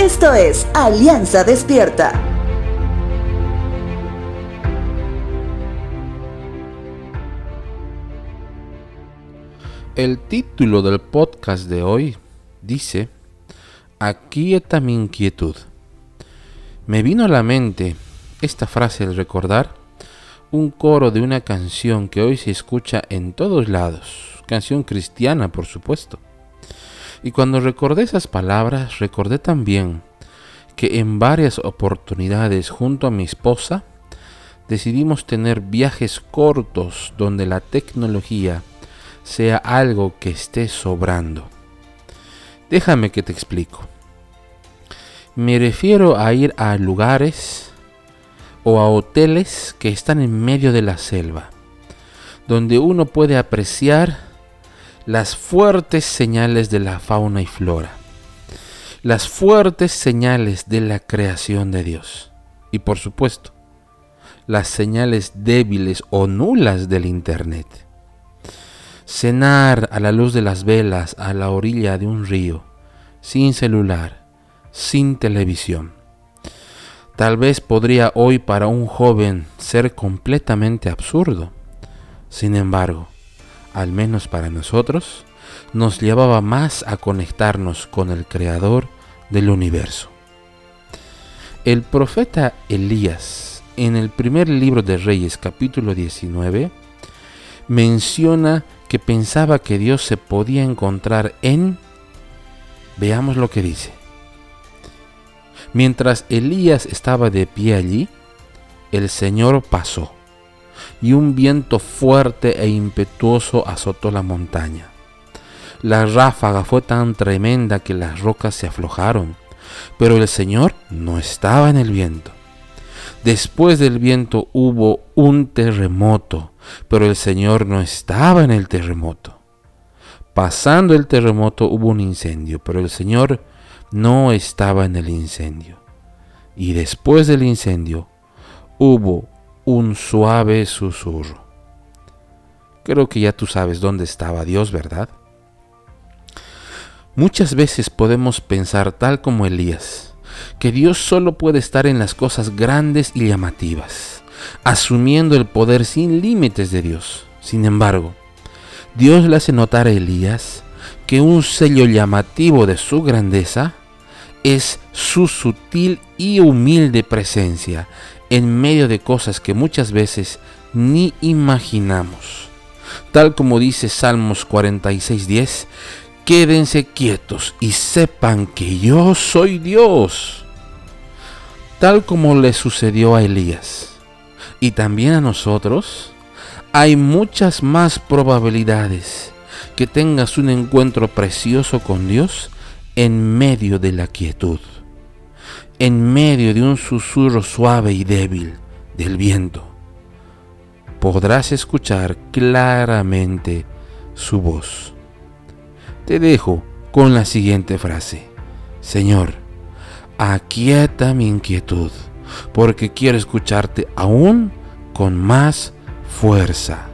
Esto es Alianza Despierta. El título del podcast de hoy dice, Aquieta mi inquietud. Me vino a la mente esta frase al recordar un coro de una canción que hoy se escucha en todos lados, canción cristiana por supuesto. Y cuando recordé esas palabras, recordé también que en varias oportunidades junto a mi esposa decidimos tener viajes cortos donde la tecnología sea algo que esté sobrando. Déjame que te explico. Me refiero a ir a lugares o a hoteles que están en medio de la selva, donde uno puede apreciar las fuertes señales de la fauna y flora, las fuertes señales de la creación de Dios y por supuesto, las señales débiles o nulas del Internet. Cenar a la luz de las velas a la orilla de un río, sin celular, sin televisión. Tal vez podría hoy para un joven ser completamente absurdo. Sin embargo, al menos para nosotros, nos llevaba más a conectarnos con el Creador del universo. El profeta Elías, en el primer libro de Reyes capítulo 19, menciona que pensaba que Dios se podía encontrar en... Veamos lo que dice. Mientras Elías estaba de pie allí, el Señor pasó y un viento fuerte e impetuoso azotó la montaña. La ráfaga fue tan tremenda que las rocas se aflojaron, pero el Señor no estaba en el viento. Después del viento hubo un terremoto, pero el Señor no estaba en el terremoto. Pasando el terremoto hubo un incendio, pero el Señor no estaba en el incendio. Y después del incendio hubo un suave susurro. Creo que ya tú sabes dónde estaba Dios, ¿verdad? Muchas veces podemos pensar tal como Elías, que Dios solo puede estar en las cosas grandes y llamativas, asumiendo el poder sin límites de Dios. Sin embargo, Dios le hace notar a Elías que un sello llamativo de su grandeza es su sutil y humilde presencia en medio de cosas que muchas veces ni imaginamos. Tal como dice Salmos 46:10, quédense quietos y sepan que yo soy Dios. Tal como le sucedió a Elías y también a nosotros, hay muchas más probabilidades que tengas un encuentro precioso con Dios en medio de la quietud en medio de un susurro suave y débil del viento, podrás escuchar claramente su voz. Te dejo con la siguiente frase. Señor, aquieta mi inquietud, porque quiero escucharte aún con más fuerza.